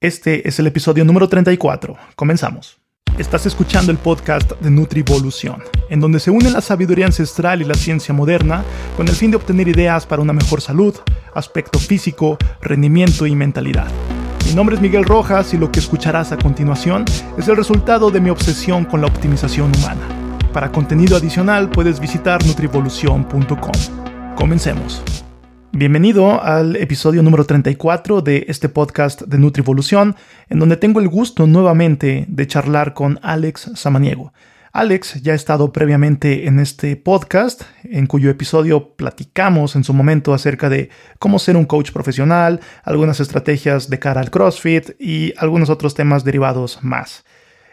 Este es el episodio número 34. Comenzamos. Estás escuchando el podcast de Nutrivolución, en donde se une la sabiduría ancestral y la ciencia moderna con el fin de obtener ideas para una mejor salud, aspecto físico, rendimiento y mentalidad. Mi nombre es Miguel Rojas y lo que escucharás a continuación es el resultado de mi obsesión con la optimización humana. Para contenido adicional puedes visitar nutrivolución.com. Comencemos. Bienvenido al episodio número 34 de este podcast de Nutrivolución, en donde tengo el gusto nuevamente de charlar con Alex Samaniego. Alex ya ha estado previamente en este podcast, en cuyo episodio platicamos en su momento acerca de cómo ser un coach profesional, algunas estrategias de cara al CrossFit y algunos otros temas derivados más.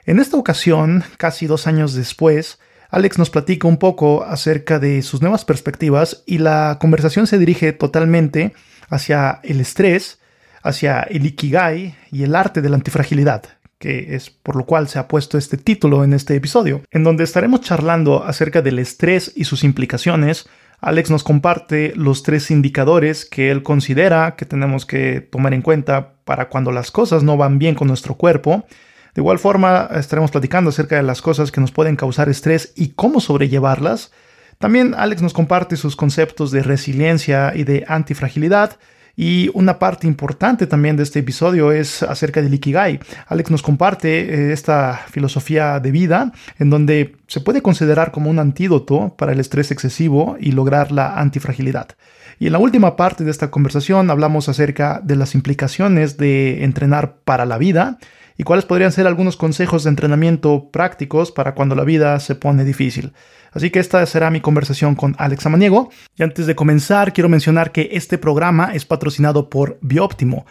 En esta ocasión, casi dos años después, Alex nos platica un poco acerca de sus nuevas perspectivas y la conversación se dirige totalmente hacia el estrés, hacia el ikigai y el arte de la antifragilidad, que es por lo cual se ha puesto este título en este episodio, en donde estaremos charlando acerca del estrés y sus implicaciones. Alex nos comparte los tres indicadores que él considera que tenemos que tomar en cuenta para cuando las cosas no van bien con nuestro cuerpo de igual forma, estaremos platicando acerca de las cosas que nos pueden causar estrés y cómo sobrellevarlas. También Alex nos comparte sus conceptos de resiliencia y de antifragilidad. Y una parte importante también de este episodio es acerca del Ikigai. Alex nos comparte eh, esta filosofía de vida en donde se puede considerar como un antídoto para el estrés excesivo y lograr la antifragilidad. Y en la última parte de esta conversación hablamos acerca de las implicaciones de entrenar para la vida y cuáles podrían ser algunos consejos de entrenamiento prácticos para cuando la vida se pone difícil. Así que esta será mi conversación con Alex Amaniego. Y antes de comenzar, quiero mencionar que este programa es patrocinado por Bioptimo.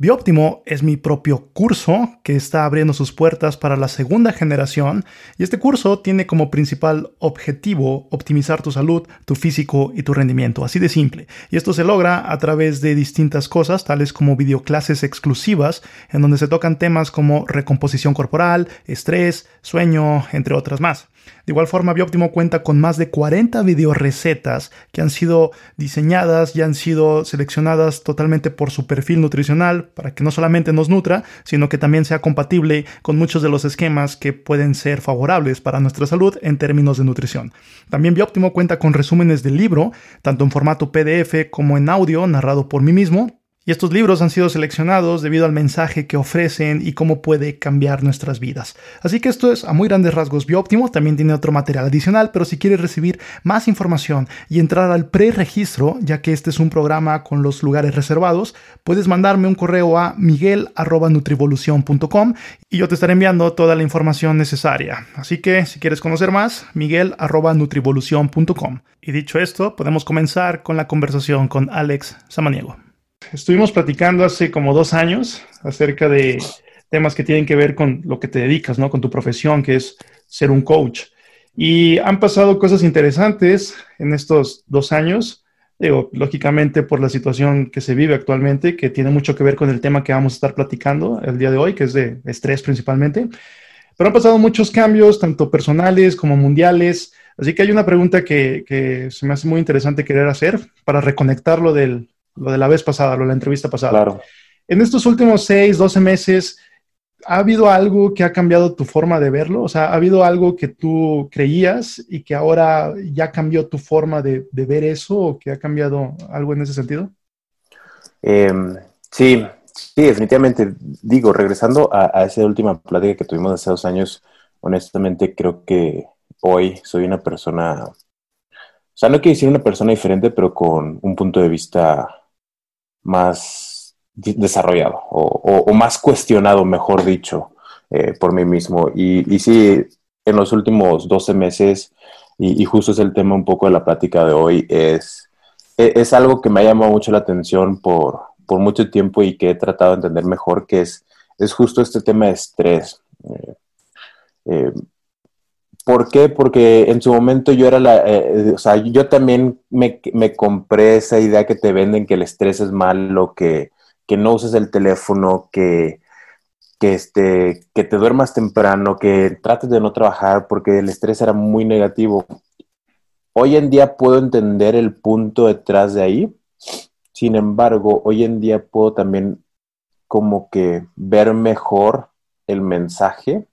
Bioptimo es mi propio curso que está abriendo sus puertas para la segunda generación y este curso tiene como principal objetivo optimizar tu salud, tu físico y tu rendimiento, así de simple. Y esto se logra a través de distintas cosas, tales como videoclases exclusivas en donde se tocan temas como recomposición corporal, estrés, sueño, entre otras más. De igual forma, Bioptimo cuenta con más de 40 videorecetas que han sido diseñadas y han sido seleccionadas totalmente por su perfil nutricional para que no solamente nos nutra, sino que también sea compatible con muchos de los esquemas que pueden ser favorables para nuestra salud en términos de nutrición. También Bioptimo cuenta con resúmenes del libro, tanto en formato PDF como en audio narrado por mí mismo, y estos libros han sido seleccionados debido al mensaje que ofrecen y cómo puede cambiar nuestras vidas. Así que esto es a muy grandes rasgos Bioptimo, también tiene otro material adicional, pero si quieres recibir más información y entrar al preregistro, ya que este es un programa con los lugares reservados, puedes mandarme un correo a miguel.nutrivolución.com y yo te estaré enviando toda la información necesaria. Así que si quieres conocer más, miguel.nutrivolución.com. Y dicho esto, podemos comenzar con la conversación con Alex Samaniego. Estuvimos platicando hace como dos años acerca de temas que tienen que ver con lo que te dedicas, ¿no? Con tu profesión, que es ser un coach. Y han pasado cosas interesantes en estos dos años. Lógicamente por la situación que se vive actualmente, que tiene mucho que ver con el tema que vamos a estar platicando el día de hoy, que es de estrés principalmente. Pero han pasado muchos cambios, tanto personales como mundiales. Así que hay una pregunta que, que se me hace muy interesante querer hacer para reconectarlo del, lo de la vez pasada, lo de la entrevista pasada. Claro. En estos últimos 6, 12 meses, ¿ha habido algo que ha cambiado tu forma de verlo? O sea, ¿ha habido algo que tú creías y que ahora ya cambió tu forma de, ver eso o que ha cambiado algo en ese sentido? Em, sí, sí, definitivamente. Digo, regresando a, a, esa última plática que tuvimos hace dos años, honestamente creo que hoy soy una persona, o sea, no quiero decir una persona diferente, pero con un punto de vista más desarrollado o, más cuestionado, mejor dicho, eh, por mí mismo. Y, sí, en los últimos 12 meses, y, justo es el tema un poco de la plática de hoy, es, e, es, algo que me ha llamado mucho la atención por, por, mucho tiempo y que he tratado de entender mejor, que es, es justo este tema de estrés. Eh, eh, ¿Por qué? Porque en su momento yo era la, eh, o sea, yo también me, me, compré esa idea que te venden que el estrés es malo, que, que no uses el teléfono, que, que, este, que te duermas temprano, que trates de no trabajar porque el estrés era muy negativo. Hoy en día puedo entender el punto detrás de ahí, sin embargo, hoy en día puedo también como que ver mejor el mensaje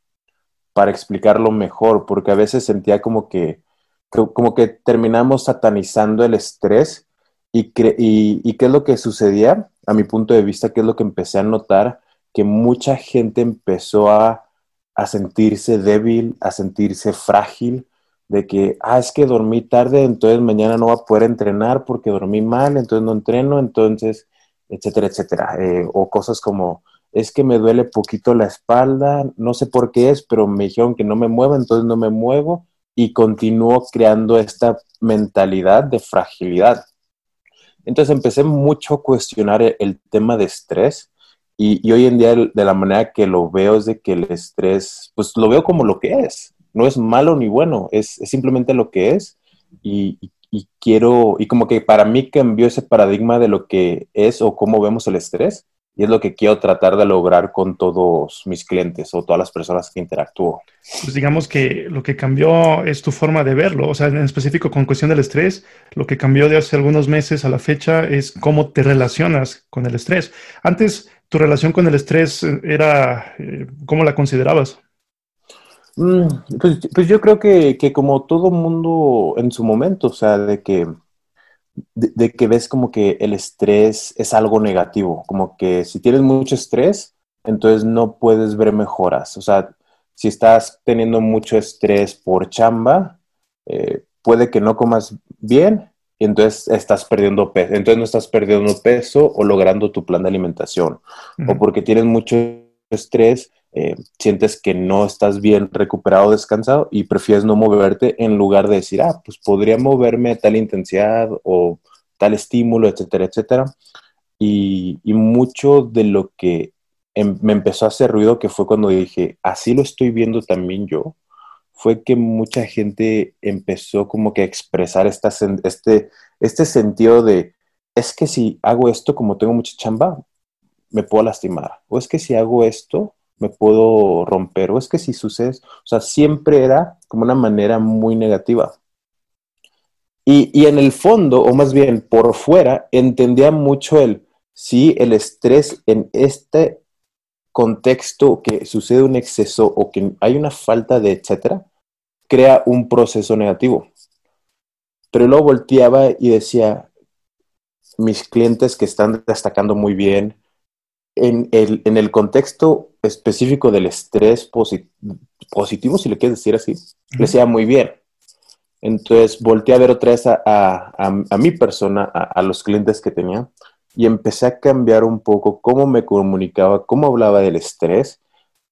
para explicarlo mejor, porque a veces sentía como que, como que terminamos satanizando el estrés y, y, qué es lo que sucedía, a mi punto de vista, qué es lo que empecé a notar, que mucha gente empezó a, a sentirse débil, a sentirse frágil, de que, ah, es que dormí tarde, entonces mañana no voy a poder entrenar porque dormí mal, entonces no entreno, entonces, etcétera, etcétera. Eh, o cosas como, es que me duele poquito la espalda, no sé por qué es, pero me dijeron que no me mueva, entonces no me muevo y continúo creando esta mentalidad de fragilidad. Entonces empecé mucho a cuestionar el, tema de estrés y, y, hoy en día de la manera que lo veo es de que el estrés, pues lo veo como lo que es, no es malo ni bueno, es, simplemente lo que es y, quiero, y como que para mí cambió ese paradigma de lo que es o cómo vemos el estrés y es lo que quiero tratar de lograr con todos mis clientes o todas las personas que interactúo. Pues digamos que lo que cambió es tu forma de verlo, o sea, en específico con cuestión del estrés, lo que cambió de hace algunos meses a la fecha es cómo te relacionas con el estrés. Antes, tu relación con el estrés era, eh, ¿cómo la considerabas? Mm, pues, pues, yo creo que, como todo mundo en su momento, o sea, de que, de, que ves como que el estrés es algo negativo, como que si tienes mucho estrés, entonces no puedes ver mejoras. O sea, si estás teniendo mucho estrés por chamba, eh, puede que no comas bien y entonces estás perdiendo peso. Entonces no estás perdiendo peso o logrando tu plan de alimentación. O porque tienes mucho estrés, eh, sientes que no estás bien recuperado, descansado y prefieres no moverte en lugar de decir, ah, pues podría moverme a tal intensidad o tal estímulo, etcétera, etcétera. Y, mucho de lo que em, me empezó a hacer ruido, que fue cuando dije, así lo estoy viendo también yo, fue que mucha gente empezó como que a expresar esta, este, este sentido de, es que si hago esto, como tengo mucha chamba, me puedo lastimar. O es que si hago esto, me puedo romper, o es que si sucede, o sea, siempre era como una manera muy negativa. Y, en el fondo, o más bien por fuera, entendía mucho el, si el estrés en este contexto que sucede un exceso o que hay una falta de etcétera, crea un proceso negativo. Pero luego volteaba y decía, mis clientes que están destacando muy bien, en el, en el contexto específico del estrés positivo, si le quieres decir así, le sea muy bien. Entonces volteé a ver otra vez a, a, mi persona, a, los clientes que tenía, y empecé a cambiar un poco cómo me comunicaba, cómo hablaba del estrés,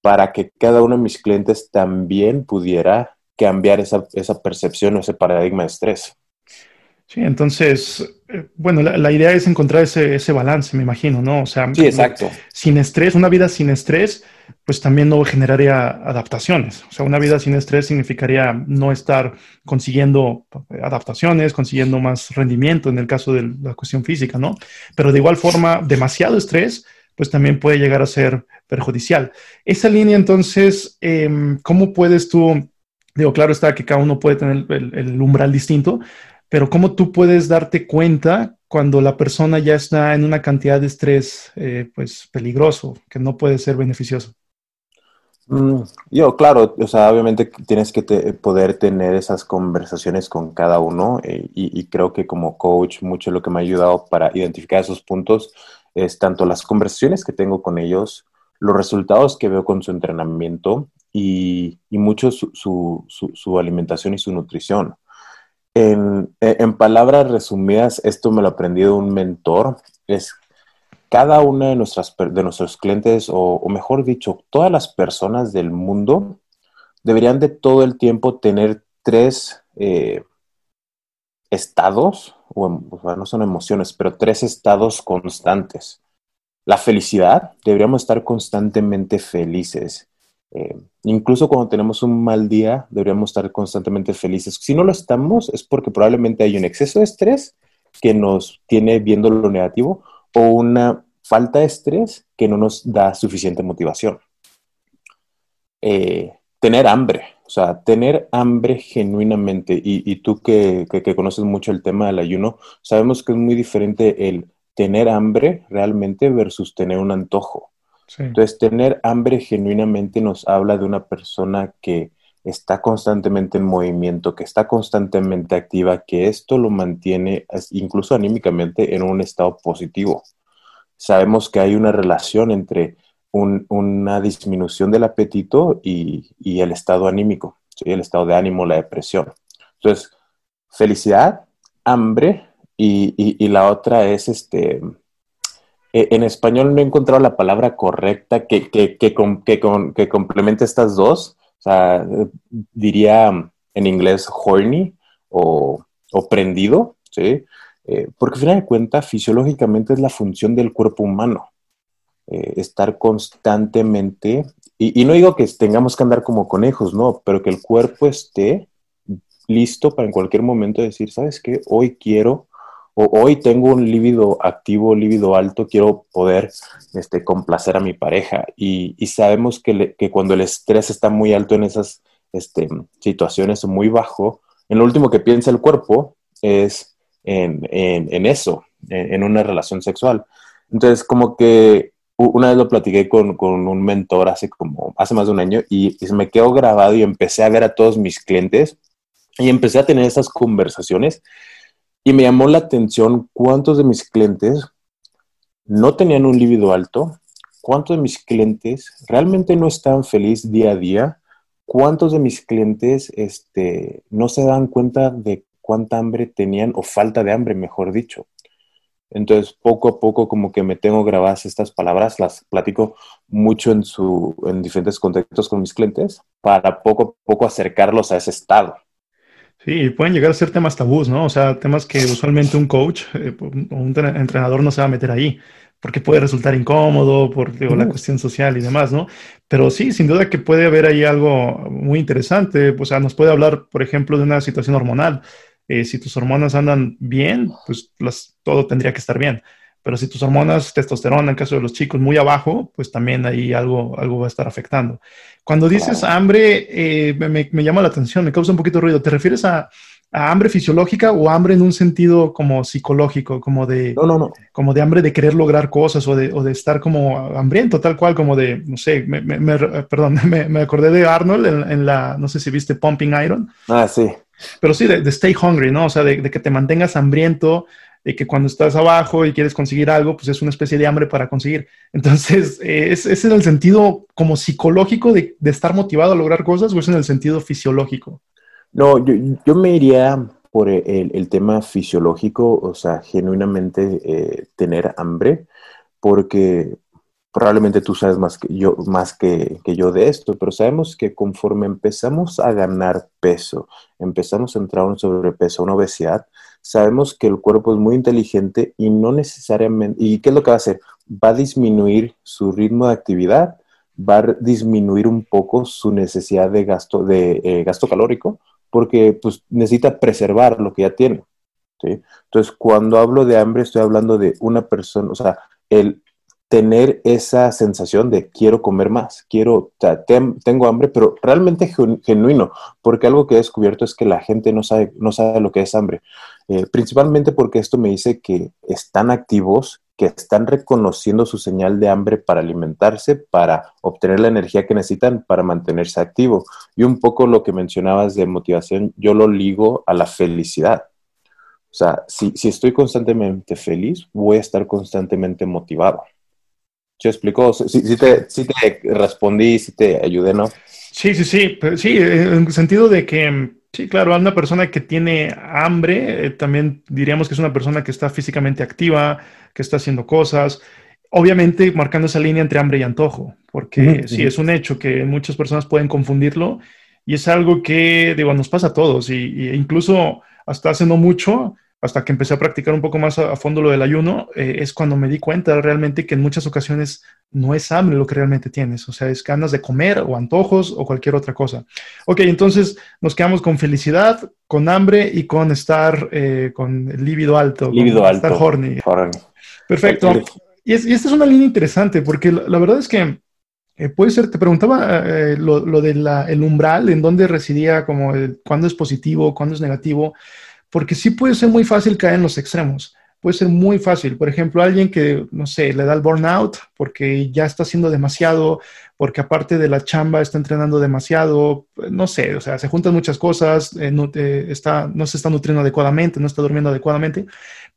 para que cada uno de mis clientes también pudiera cambiar esa, esa percepción o ese paradigma de estrés. Sí, entonces, eh, bueno, la, idea es encontrar ese, ese, balance, me imagino, ¿no? O sea, sí, exacto. sin estrés, una vida sin estrés, pues también no generaría adaptaciones. O sea, una vida sin estrés significaría no estar consiguiendo adaptaciones, consiguiendo más rendimiento en el caso de la cuestión física, ¿no? Pero de igual forma, demasiado estrés, pues también puede llegar a ser perjudicial. Esa línea, entonces, em, ¿cómo puedes tú, digo, claro está que cada uno puede tener el umbral distinto, pero ¿cómo tú puedes darte cuenta cuando la persona ya está en una cantidad de estrés eh, pues peligroso, que no puede ser beneficioso? Mm, yo, claro, o sea, obviamente tienes que poder tener esas conversaciones con cada uno eh, y, creo que como coach mucho lo que me ha ayudado para identificar esos puntos es tanto las conversaciones que tengo con ellos, los resultados que veo con su entrenamiento y, mucho su alimentación y su nutrición. En, palabras resumidas, esto me lo aprendí de un mentor, es cada una de, nuestras, de nuestros clientes, o, mejor dicho, todas las personas del mundo, deberían de todo el tiempo tener tres eh, estados, o, no son emociones, pero tres estados constantes. La felicidad, deberíamos estar constantemente felices. Eh, incluso cuando tenemos un mal día, deberíamos estar constantemente felices. Si no lo estamos, es porque probablemente hay un exceso de estrés que nos tiene viendo lo negativo o una falta de estrés que no nos da suficiente motivación. Eh, tener hambre, o sea, tener hambre genuinamente, y, tú que, que, conoces mucho el tema del ayuno, sabemos que es muy diferente el tener hambre realmente versus tener un antojo. Entonces, tener hambre genuinamente nos habla de una persona que está constantemente en movimiento, que está constantemente activa, que esto lo mantiene incluso anímicamente en un estado positivo. Sabemos que hay una relación entre una disminución del apetito y, el estado anímico, el estado de ánimo, la depresión. Entonces, felicidad, hambre y, la otra es este... E, en español no he encontrado la palabra correcta que, que, que, complemente estas dos, o sea, diría en inglés horny o, prendido, ¿sí? Eh, porque al final de cuentas, fisiológicamente es la función del cuerpo humano. Eh, estar constantemente, y, no digo que tengamos que andar como conejos, no, pero que el cuerpo esté listo para en cualquier momento decir, ¿sabes qué? Hoy quiero, o hoy tengo un líbido activo, líbido alto, quiero poder este, complacer a mi pareja. Y, sabemos que, cuando el estrés está muy alto en esas este, situaciones o muy bajo, en lo último que piensa el cuerpo es en, eso, en, una relación sexual. Entonces, como que una vez lo platiqué con, un mentor hace como, hace más de un año y, y, se me quedó grabado y empecé a ver a todos mis clientes y empecé a tener esas conversaciones y me llamó la atención cuántos de mis clientes no tenían un líbido alto, cuántos de mis clientes realmente no estaban felices día a día, cuántos de mis clientes este, no se dan cuenta de cuánta hambre tenían o falta de hambre, mejor dicho. Entonces, poco a poco como que me tengo grabadas estas palabras, las platico mucho en, su, en diferentes contextos con mis clientes para poco a poco acercarlos a ese estado. Sí, pueden llegar a ser temas tabús, ¿no? O sea, temas que usualmente un coach eh, o un entrenador no se va a meter ahí, porque puede resultar incómodo por la cuestión social y demás, ¿no? Pero sí, sin duda que puede haber ahí algo muy interesante. O sea, nos puede hablar, por ejemplo, de una situación hormonal. Eh, si tus hormonas andan bien, pues todo tendría que estar bien. Pero si tus hormonas, testosterona, en caso de los chicos, muy abajo, pues también ahí algo, algo va a estar afectando. Cuando dices hambre, eh, me, llama la atención, me causa un poquito de ruido. ¿Te refieres a, hambre fisiológica o hambre en un sentido como psicológico, como de, no, no, no. como de hambre de querer lograr cosas o de, o de estar como hambriento, tal cual, como de, no sé, me, perdón, me, acordé de Arnold en, la, no sé si viste Pumping Iron. Ah, sí. Pero sí, de, stay hungry, ¿no? O sea, de, de que te mantengas hambriento, de que cuando estás abajo y quieres conseguir algo, pues es una especie de hambre para conseguir. Entonces, eh, ¿es, ¿es, en el sentido como psicológico de, estar motivado a lograr cosas o es en el sentido fisiológico? No, yo, me iría por el, tema fisiológico, o sea, genuinamente eh, tener hambre, porque probablemente tú sabes más que yo, más que, que, yo de esto, pero sabemos que conforme empezamos a ganar peso, empezamos a entrar en un sobrepeso, una obesidad, sabemos que el cuerpo es muy inteligente y no necesariamente, ¿y qué es lo que va a hacer? Va a disminuir su ritmo de actividad, va a disminuir un poco su necesidad de gasto, de, eh, gasto calórico, porque pues, necesita preservar lo que ya tiene. Entonces, cuando hablo de hambre, estoy hablando de una persona, o sea, el tener esa sensación de quiero comer más, quiero, tengo hambre, pero realmente genuino, porque algo que he descubierto es que la gente no sabe, no sabe lo que es hambre, eh, principalmente porque esto me dice que están activos, que están reconociendo su señal de hambre para alimentarse, para obtener la energía que necesitan para mantenerse activo. Y un poco lo que mencionabas de motivación, yo lo ligo a la felicidad. O sea, si, si estoy constantemente feliz, voy a estar constantemente motivado. ¿Se explicó? Sí, te, te respondí, sí te ayudé, ¿no? Sí, sí, sí. Sí, en el sentido de que, sí, claro, una persona que tiene hambre, eh, también diríamos que es una persona que está físicamente activa, que está haciendo cosas. Obviamente marcando esa línea entre hambre y antojo, porque sí, es un hecho que muchas personas pueden confundirlo y es algo que, digo, nos pasa a todos y, incluso hasta hace no mucho hasta que empecé a practicar un poco más a, fondo lo del ayuno, eh, es cuando me di cuenta realmente que en muchas ocasiones no es hambre lo que realmente tienes, o sea, es ganas de comer o antojos o cualquier otra cosa. Ok, entonces nos quedamos con felicidad, con hambre y con estar eh, con el líbido alto. Líbido alto. Estar horny. Perfecto. Y, esta es una línea interesante porque la, verdad es que eh, puede ser, te preguntaba lo, lo del umbral, en dónde residía, como cuándo es positivo, cuándo es negativo porque sí puede ser muy fácil caer en los extremos. puede ser muy fácil. Por ejemplo, alguien que, no sé, le da el burnout porque ya está haciendo demasiado, porque aparte de la chamba está entrenando demasiado, no sé, o sea, se juntan muchas cosas, eh, no, está, no se está nutriendo adecuadamente, no está durmiendo adecuadamente.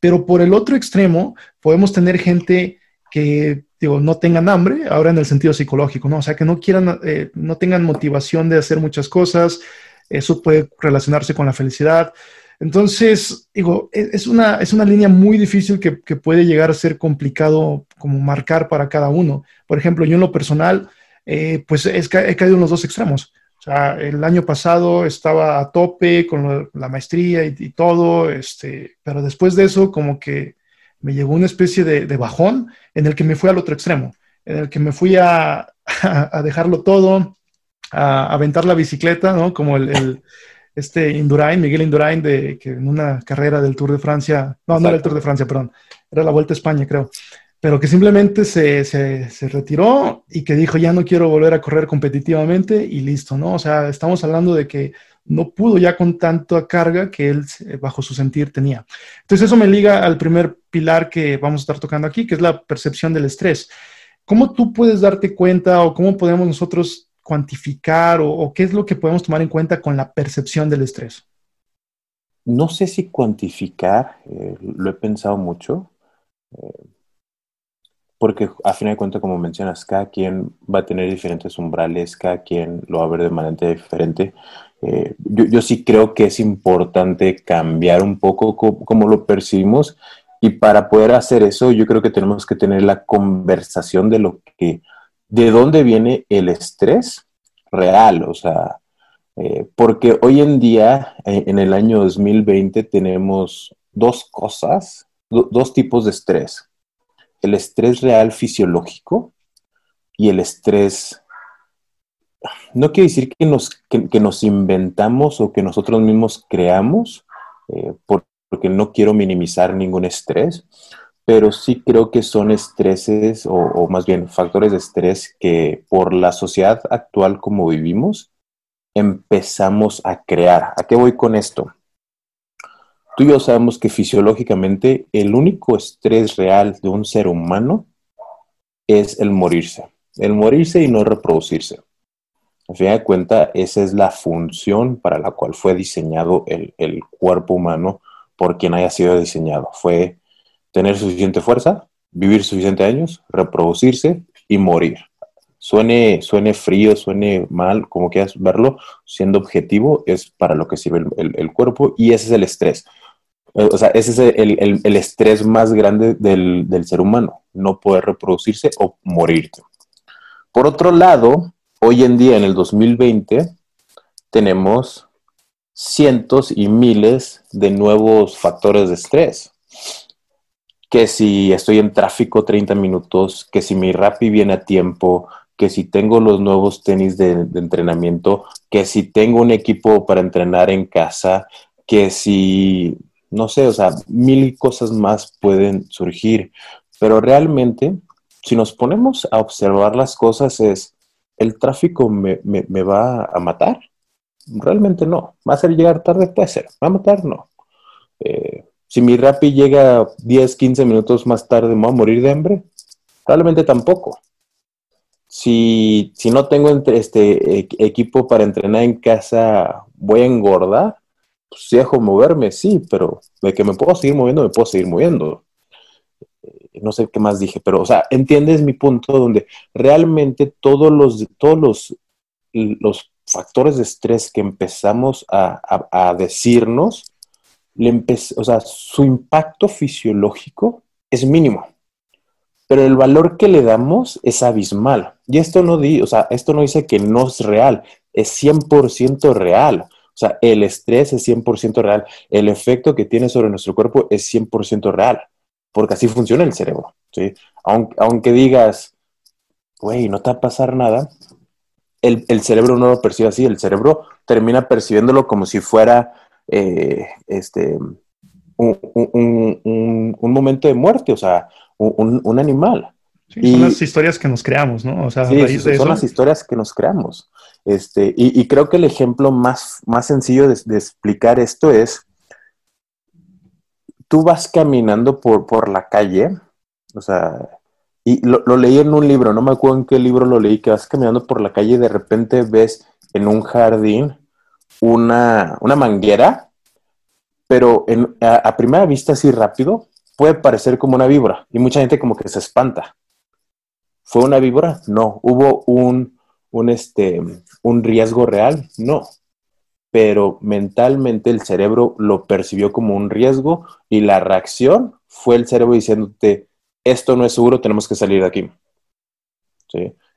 Pero por el otro extremo, podemos tener gente que digo, no tengan hambre, ahora en el sentido psicológico, ¿no? O sea, que no quieran, eh, no tengan motivación de hacer muchas cosas, eso puede relacionarse con la felicidad. Entonces, digo, e, es una, es una línea muy difícil que, puede llegar a ser complicado como marcar para cada uno. Por ejemplo, yo en lo personal, eh, pues he caído en los dos extremos. O sea, el año pasado estaba a tope con la maestría y, todo, este, pero después de eso como que me llegó una especie de, bajón en el que me fui al otro extremo, en el que me fui a, dejarlo todo, a aventar la bicicleta, ¿no? Como el este Indurain, Miguel Indurain, de, que en una carrera del Tour de Francia, no, no era el Tour de Francia, perdón, era la Vuelta a España, creo, pero que simplemente se, se, retiró y que dijo, ya no quiero volver a correr competitivamente y listo, ¿no? O sea, estamos hablando de que no pudo ya con tanta carga que él bajo su sentir tenía. Entonces eso me liga al primer pilar que vamos a estar tocando aquí, que es la percepción del estrés. ¿Cómo tú puedes darte cuenta o cómo podemos nosotros cuantificar o, qué es lo que podemos tomar en cuenta con la percepción del estrés? No sé si cuantificar, eh, lo he pensado mucho, eh, porque a fin de cuentas, como mencionas, cada quien va a tener diferentes umbrales, cada quien lo va a ver de manera diferente. Eh, yo, sí creo que es importante cambiar un poco cómo lo percibimos y para poder hacer eso yo creo que tenemos que tener la conversación de lo que de dónde viene el estrés real, o sea, eh, porque hoy en día, eh, en el año 2020, tenemos dos cosas, dos tipos de estrés. El estrés real fisiológico y el estrés, no quiere decir que nos, que, nos inventamos o que nosotros mismos creamos, eh, porque no quiero minimizar ningún estrés, pero sí creo que son estreses o, más bien factores de estrés que por la sociedad actual como vivimos empezamos a crear. ¿A qué voy con esto? Tú y yo sabemos que fisiológicamente el único estrés real de un ser humano es el morirse. El morirse y no reproducirse. A fin de cuentas, esa es la función para la cual fue diseñado el, el cuerpo humano por quien haya sido diseñado. Fue tener suficiente fuerza, vivir suficientes años, reproducirse y morir. Suene, suene frío, suene mal, como quieras verlo, siendo objetivo, es para lo que sirve el, cuerpo y ese es el estrés. Eh, o sea, ese es el, estrés más grande del, del, ser humano, no poder reproducirse o morirte. Por otro lado, hoy en día, en el 2020, tenemos cientos y miles de nuevos factores de estrés que si estoy en tráfico 30 minutos, que si mi Rappi viene a tiempo, que si tengo los nuevos tenis de, entrenamiento, que si tengo un equipo para entrenar en casa, que si, no sé, o sea, mil cosas más pueden surgir. Pero realmente, si nos ponemos a observar las cosas, es, ¿el tráfico me, me va a matar? Realmente no. ¿Va a ser llegar tarde? Puede ser. ¿Va a matar? No. Eh, si mi Rappi llega 10, 15 minutos más tarde, ¿me voy a morir de hambre? Probablemente tampoco. Si, no tengo este equipo para entrenar en casa, ¿voy a engordar? Pues si dejo moverme, sí, pero de que me puedo seguir moviendo, me puedo seguir moviendo. Eh, no sé qué más dije, pero, o sea, entiendes mi punto donde realmente todos los, todos los, los factores de estrés que empezamos a decirnos o sea, su impacto fisiológico es mínimo, pero el valor que le damos es abismal. Y esto no, di, o sea, esto no dice que no es real, es 100% real. O sea, el estrés es 100% real, el efecto que tiene sobre nuestro cuerpo es 100% real, porque así funciona el cerebro. ¿sí? Aunque, aunque digas, güey, no te va a pasar nada, el, el cerebro no lo percibe así, el cerebro termina percibiéndolo como si fuera eh, este, un, momento de muerte, o sea, un, animal. son las historias que nos creamos, ¿no? O sea, son las historias que nos creamos. Este, y, creo que el ejemplo más, más sencillo de, explicar esto es tú vas caminando por, por la calle, o sea, y lo, leí en un libro, no me acuerdo en qué libro lo leí, que vas caminando por la calle y de repente ves en un jardín una, manguera, pero a, primera vista así rápido puede parecer como una víbora y mucha gente como que se espanta. ¿Fue una víbora? No. ¿Hubo un, un, este, un riesgo real? No. Pero mentalmente el cerebro lo percibió como un riesgo y la reacción fue el cerebro diciéndote, esto no es seguro, tenemos que salir de aquí.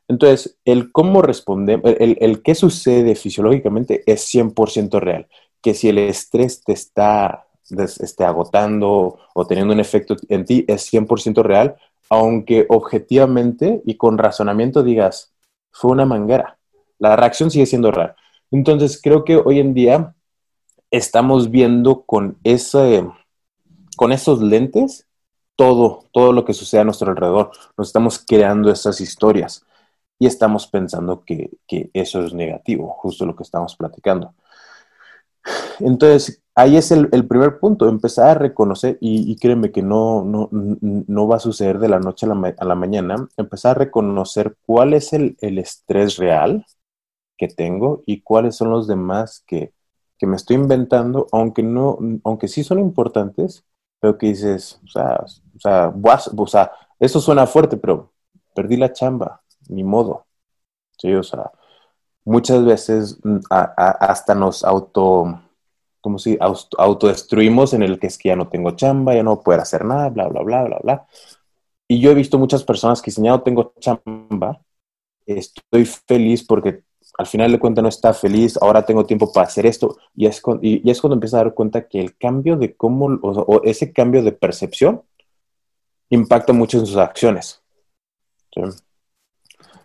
Entonces, el cómo respondemos, el, el, qué sucede fisiológicamente es 100% real. Que si el estrés te está esté agotando o teniendo un efecto en ti es 100% real, aunque objetivamente y con razonamiento digas, fue una manguera. La reacción sigue siendo real. Entonces, creo que hoy en día estamos viendo con, ese, con esos lentes todo, todo lo que sucede a nuestro alrededor. Nos estamos creando esas historias y estamos pensando que, eso es negativo, justo lo que estamos platicando. Entonces, ahí es el, primer punto, empezar a reconocer, y, créeme que no, no, va a suceder de la noche a la, a la mañana, empezar a reconocer cuál es el, estrés real que tengo y cuáles son los demás que, que me estoy inventando, aunque, no, aunque sí son importantes, pero que dices, o sea, o sea, eso suena fuerte, pero perdí la chamba, ni modo. Sí, o muchas veces mm, hasta nos auto, como si autodestruimos en el que es que ya no tengo chamba, ya no puedo hacer nada, bla, bla, bla, bla, bla. Y yo he visto muchas personas que dicen, ya no tengo chamba, estoy feliz porque al final de cuentas no está feliz, ahora tengo tiempo para hacer esto, y es, y, es cuando empieza a dar cuenta que el cambio de cómo, o, ese cambio de percepción impacta mucho en sus acciones. ¿sí?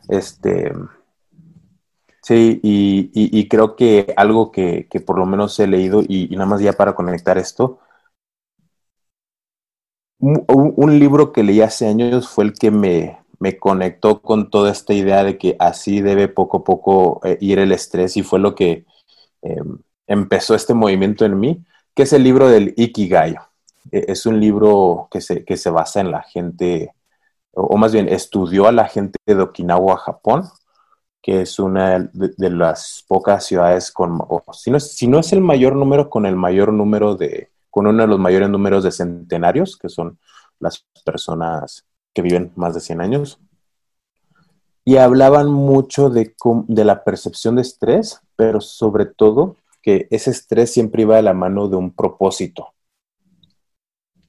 Este, sí, y, creo que algo que, por lo menos he leído, y, nada más ya para conectar esto, un, libro que leí hace años fue el que me, conectó con toda esta idea de que así debe poco a poco eh, ir el estrés y fue lo que em, empezó este movimiento en mí, que es el libro del Ikigai. E, es un libro que se, que se basa en la gente, o, más bien estudió a la gente de Okinawa, Japón, que es una de, las pocas ciudades con, si, no es, si no es el mayor número, con el mayor número de, con uno de los mayores números de centenarios, que son las personas que viven más de 100 años. Y hablaban mucho de, de la percepción de estrés, pero sobre todo que ese estrés siempre iba de la mano de un propósito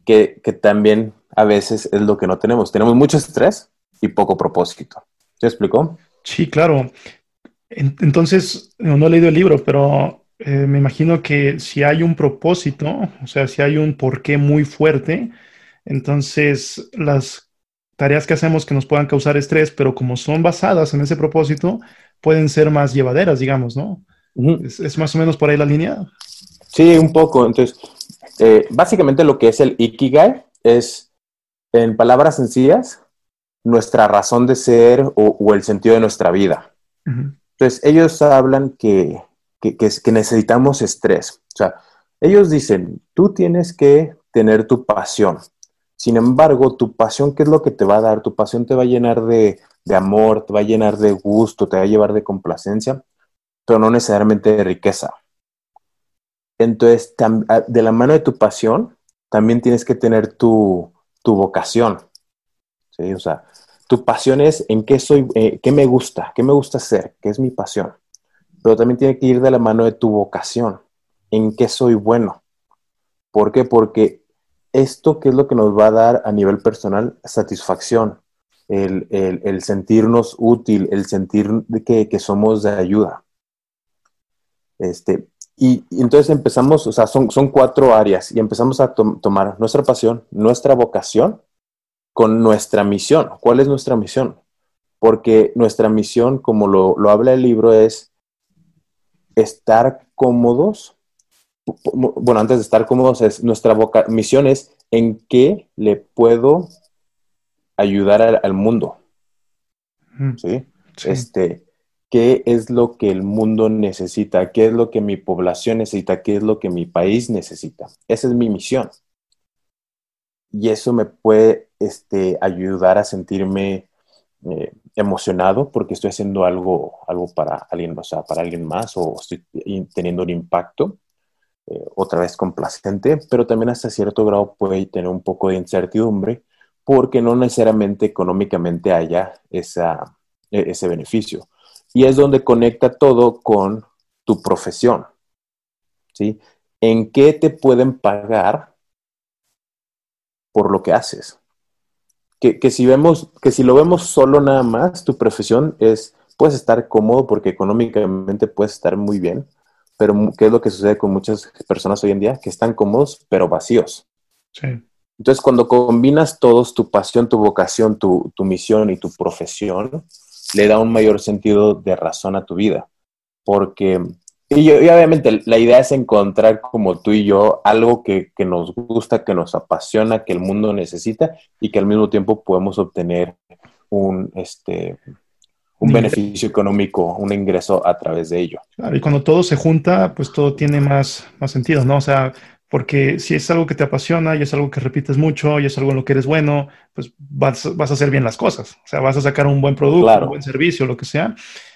que, también a veces es lo que no tenemos. Tenemos mucho estrés y poco propósito. ¿Se explicó? Sí, claro. Entonces, no, he leído el libro, pero eh, me imagino que si hay un propósito, o sea, si hay un porqué muy fuerte, entonces las tareas que hacemos que nos puedan causar estrés, pero como son basadas en ese propósito, pueden ser más llevaderas, digamos, ¿no? ¿Es, ¿Es, más o menos por ahí la línea? Sí, un poco. Entonces, eh, básicamente lo que es el Ikigai es, en palabras sencillas, nuestra razón de ser o, el sentido de nuestra vida. Entonces, ellos hablan que, que, necesitamos estrés. O sea, ellos dicen, tú tienes que tener tu pasión. Sin embargo, tu pasión, ¿qué es lo que te va a dar? Tu pasión te va a llenar de, de amor, te va a llenar de gusto, te va a llevar de complacencia, pero no necesariamente de riqueza. Entonces, ah, de la mano de tu pasión, también tienes que tener tu, vocación. ¿sí? O sea, tu pasión es en qué soy, eh, qué me gusta, qué me gusta hacer, qué es mi pasión. Pero también tiene que ir de la mano de tu vocación, en qué soy bueno. ¿Por qué? Porque esto, ¿qué es lo que nos va a dar a nivel personal? Satisfacción, el, sentirnos útil, el sentir que, que somos de ayuda. Este, y, entonces empezamos, o sea, son, son cuatro áreas y empezamos a tomar nuestra pasión, nuestra vocación con nuestra misión. ¿Cuál es nuestra misión? Porque nuestra misión, como lo, lo habla el libro, es estar cómodos. Bueno, antes de estar cómodos, es nuestra misión es en qué le puedo ayudar al, al mundo. ¿Sí? ¿sí? Este, qué es lo que el mundo necesita, qué es lo que mi población necesita, qué es lo que mi país necesita. Esa es mi misión. y eso me puede este, ayudar a sentirme eh, emocionado porque estoy haciendo algo, para alguien, o sea, para alguien más o estoy teniendo un impacto, eh, otra vez complacente, pero también hasta cierto grado puede tener un poco de incertidumbre porque no necesariamente económicamente haya e, ese beneficio. Y es donde conecta todo con tu profesión. ¿sí? ¿En qué te pueden pagar por lo que haces? que, si vemos, que si lo vemos solo nada más, tu profesión es, puedes estar cómodo porque económicamente puedes estar muy bien, pero ¿qué es lo que sucede con muchas personas hoy en día? Que están cómodos, pero vacíos. Sí. Entonces, cuando combinas todos, tu pasión, tu vocación, tu, tu misión y tu profesión, le da un mayor sentido de razón a tu vida. Porque y, obviamente la idea es encontrar como tú y yo algo que, nos gusta, que nos apasiona, que el mundo necesita y que al mismo tiempo podemos obtener un, este, un beneficio económico, un ingreso a través de ello. Claro, y cuando todo se junta, pues todo tiene más, más sentido, ¿no? O sea, porque si es algo que te apasiona y es algo que repites mucho y es algo en lo que eres bueno, pues vas, a hacer bien las cosas. O sea, vas a sacar un buen producto, un buen servicio, lo que sea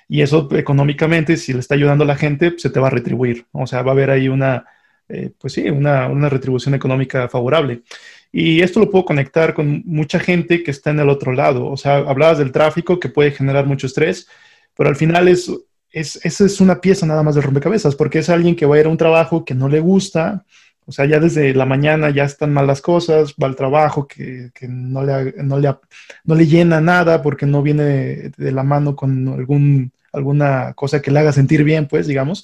y eso económicamente, si le está ayudando a la gente, se te va a retribuir. O sea, va a haber ahí una, eh, pues sí, una, una, retribución económica favorable. Y esto lo puedo conectar con mucha gente que está en el otro lado. O sea, hablabas del tráfico que puede generar mucho estrés, pero al final es, es, esa es una pieza nada más de rompecabezas, porque es alguien que va a ir a un trabajo que no le gusta, o sea, ya desde la mañana ya están mal las cosas, va al trabajo que, que no, le, no, le, no, le, llena nada porque no viene de la mano con algún alguna cosa que le haga sentir bien, pues, digamos.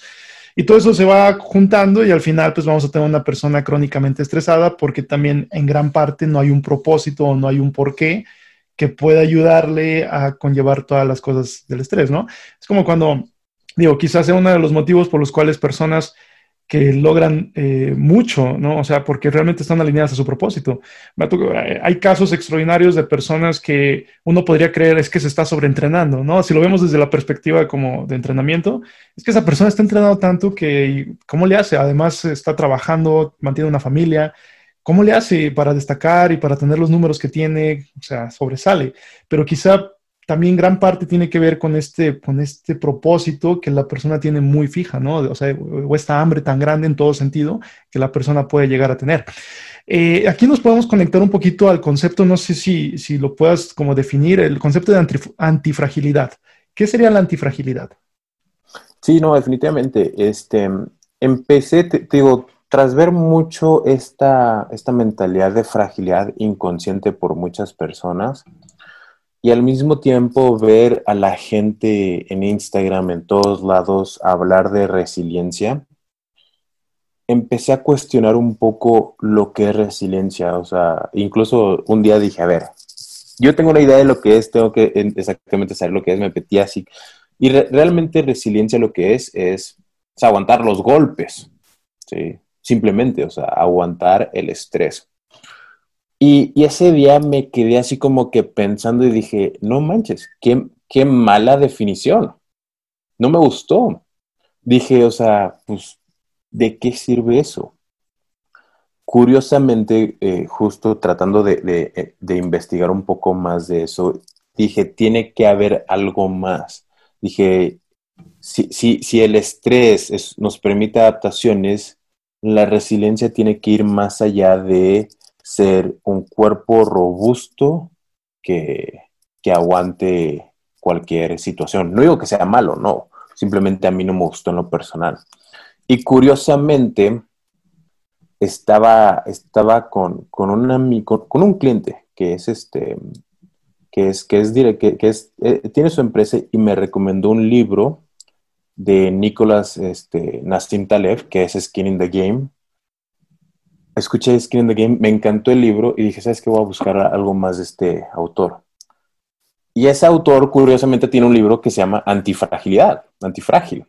Y todo eso se va juntando y al final, pues, vamos a tener una persona crónicamente estresada porque también en gran parte no hay un propósito o no hay un porqué que pueda ayudarle a conllevar todas las cosas del estrés, ¿no? Es como cuando, digo, quizás sea uno de los motivos por los cuales personas que logran eh, mucho, ¿no? O sea, porque realmente están alineadas a su propósito. Eh, hay casos extraordinarios de personas que uno podría creer es que se está sobreentrenando, ¿no? Si lo vemos desde la perspectiva como de entrenamiento, es que esa persona está entrenado tanto que, ¿cómo le hace? Además, está trabajando, mantiene una familia. ¿Cómo le hace para destacar y para tener los números que tiene? O sea, sobresale. Pero quizá también gran parte tiene que ver con este, con este propósito que la persona tiene muy fija, ¿no? O sea, o esta hambre tan grande en todo sentido que la persona puede llegar a tener. Eh, aquí nos podemos conectar un poquito al concepto, no sé si, si lo puedas como definir, el concepto de antifragilidad. ¿Qué sería la antifragilidad? Sí, no, definitivamente. Este, empecé, te, digo, tras ver mucho esta, esta mentalidad de fragilidad inconsciente por muchas personas, y al mismo tiempo ver a la gente en Instagram, en todos lados, hablar de resiliencia, empecé a cuestionar un poco lo que es resiliencia. O sea, incluso un día dije, a ver, yo tengo una idea de lo que es, tengo que exactamente saber lo que es, me metí así. Y realmente resiliencia lo que es, es aguantar los golpes, ¿sí? Simplemente, o sea, aguantar el estrés. Y, ese día me quedé así como que pensando y dije, no manches, qué, qué mala definición. No me gustó. Dije, o sea, pues, ¿de qué sirve eso? Curiosamente, eh, justo tratando de, eh, de, investigar un poco más de eso, dije, tiene que haber algo más. Dije, si, si, si el estrés nos permite adaptaciones, la resiliencia tiene que ir más allá de ser un cuerpo robusto que, aguante cualquier situación. No digo que sea malo, no, simplemente a mí no me gustó en lo personal. Y curiosamente, estaba, estaba con, con, un, cliente que es este que es que es, que, que eh, tiene su empresa y me recomendó un libro de Nicolás este, Nassim Taleb que es Skin in the Game escuché Skin in the Game, me encantó el libro y dije, ¿sabes qué? Voy a buscar algo más de este autor. Y ese autor, curiosamente, tiene un libro que se llama Antifragilidad, Antifrágil.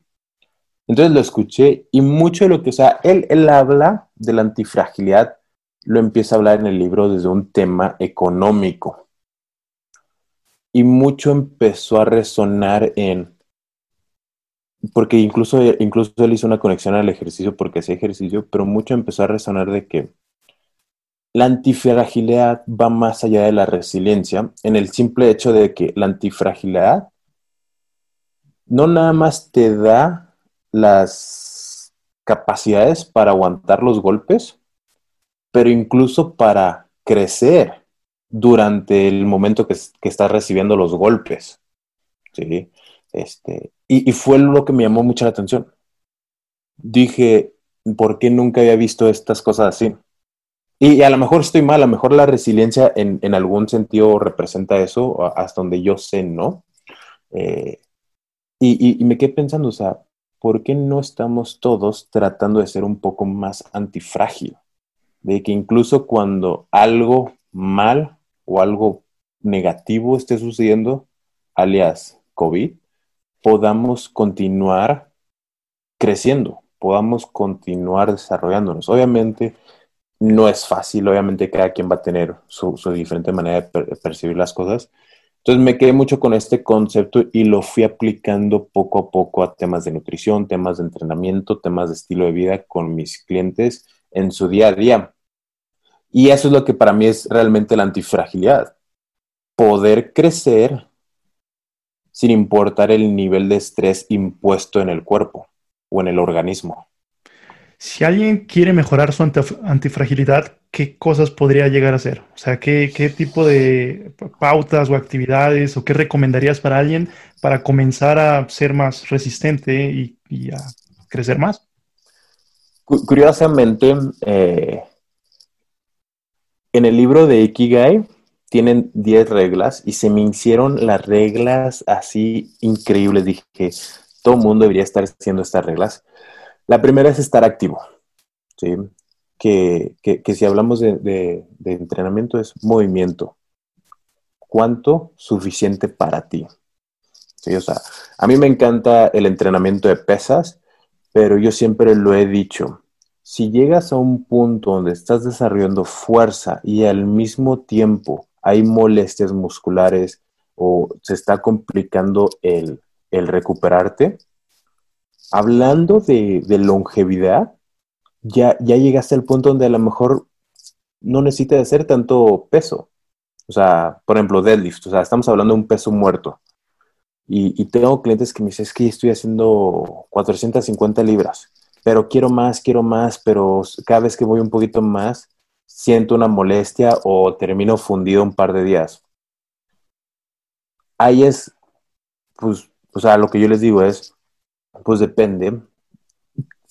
Entonces lo escuché y mucho de lo que, o sea, él, él habla de la antifragilidad, lo empieza a hablar en el libro desde un tema económico. Y mucho empezó a resonar en, porque incluso, incluso él hizo una conexión al ejercicio porque hacía ejercicio, pero mucho empezó a resonar de que la antifragilidad va más allá de la resiliencia en el simple hecho de que la antifragilidad no nada más te da las capacidades para aguantar los golpes, pero incluso para crecer durante el momento que, estás recibiendo los golpes. ¿sí? Este, y, y, fue lo que me llamó mucho la atención. Dije, ¿por qué nunca había visto estas cosas así? Y, a lo mejor estoy mal, a lo mejor la resiliencia en, en algún sentido representa eso, hasta donde yo sé, ¿no? Eh, y, y, me quedé pensando, o sea, ¿por qué no estamos todos tratando de ser un poco más antifrágil? De que incluso cuando algo mal o algo negativo esté sucediendo, alias COVID, podamos continuar creciendo, podamos continuar desarrollándonos. Obviamente no es fácil, obviamente cada quien va a tener su, diferente manera de percibir las cosas. Entonces me quedé mucho con este concepto y lo fui aplicando poco a poco a temas de nutrición, temas de entrenamiento, temas de estilo de vida con mis clientes en su día a día. Y eso es lo que para mí es realmente la antifragilidad. Poder crecer sin importar el nivel de estrés impuesto en el cuerpo o en el organismo. Si alguien quiere mejorar su antifragilidad, ¿qué cosas podría llegar a hacer? O sea, ¿qué, tipo de pautas o actividades o qué recomendarías para alguien para comenzar a ser más resistente y, a crecer más? Curiosamente, eh, en el libro de Ikigai tienen 10 reglas y se me hicieron las reglas así increíbles. Dije que todo el mundo debería estar haciendo estas reglas. La primera es estar activo, ¿sí? Que, si hablamos de, entrenamiento es movimiento. ¿Cuánto suficiente para ti? O sea, a mí me encanta el entrenamiento de pesas, pero yo siempre lo he dicho, si llegas a un punto donde estás desarrollando fuerza y al mismo tiempo hay molestias musculares o se está complicando el, el recuperarte, hablando de, longevidad, ya, ya llegaste al punto donde a lo mejor no necesitas hacer tanto peso. O sea, por ejemplo, deadlift. O sea, estamos hablando de un peso muerto. Y, tengo clientes que me dicen, es que estoy haciendo 450 libras, pero quiero más, quiero más, pero cada vez que voy un poquito más, siento una molestia o termino fundido un par de días. Ahí es, pues, o sea, lo que yo les digo es, pues depende.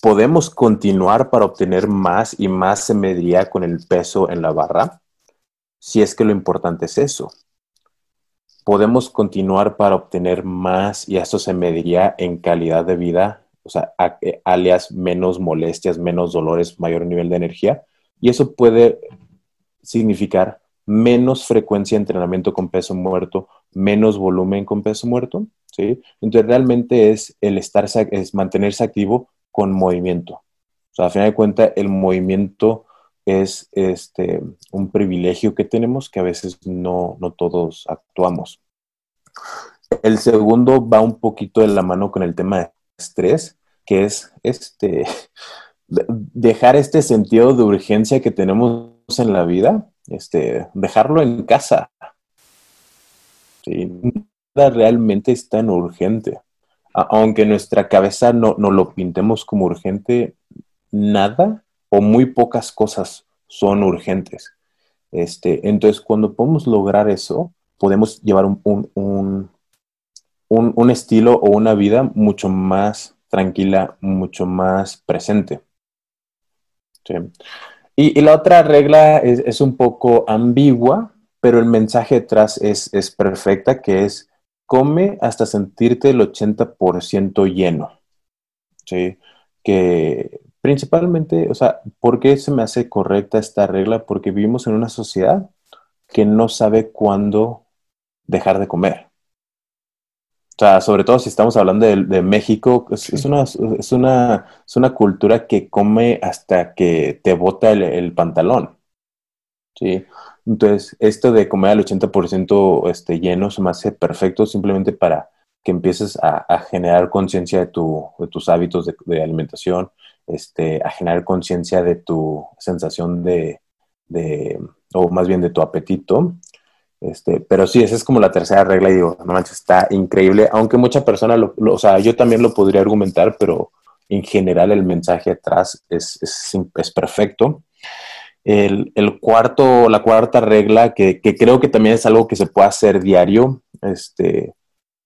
Podemos continuar para obtener más y más se mediría con el peso en la barra, si es que lo importante es eso. Podemos continuar para obtener más y eso se mediría en calidad de vida, o sea, eh, alias menos molestias, menos dolores, mayor nivel de energía. Y eso puede significar menos frecuencia de entrenamiento con peso muerto, menos volumen con peso muerto, ¿sí? Entonces realmente es el estar, es mantenerse activo con movimiento. O sea, a final de cuentas, el movimiento es este, un privilegio que tenemos que a veces no, no todos actuamos. El segundo va un poquito de la mano con el tema de estrés, que es este, dejar este sentido de urgencia que tenemos en la vida este, dejarlo en casa. Nada realmente es tan urgente. Aunque nuestra cabeza no, no lo pintemos como urgente, nada o muy pocas cosas son urgentes. Este, entonces, cuando podemos lograr eso, podemos llevar un, un, un, un, estilo o una vida mucho más tranquila, mucho más presente. ¿Sí? Y, la otra regla es, un poco ambigua, pero el mensaje detrás es, es perfecta, que es come hasta sentirte el 80% lleno. ¿Sí? Que principalmente, o sea, ¿por qué se me hace correcta esta regla? Porque vivimos en una sociedad que no sabe cuándo dejar de comer. O sea, sobre todo si estamos hablando de, México, es, una, es, una, es una cultura que come hasta que te bota el, pantalón. ¿sí? Entonces, esto de comer al 80% este, lleno se me hace perfecto simplemente para que empieces a, generar conciencia de, tu, de, tus hábitos de, alimentación, este, a generar conciencia de tu sensación de, de, o más bien de tu apetito. Este, pero sí, esa es como la tercera regla y digo, no manches, está increíble, aunque mucha persona, lo, o sea, yo también lo podría argumentar, pero en general el mensaje atrás es, es, perfecto. El, cuarto, la cuarta regla, que, creo que también es algo que se puede hacer diario, este,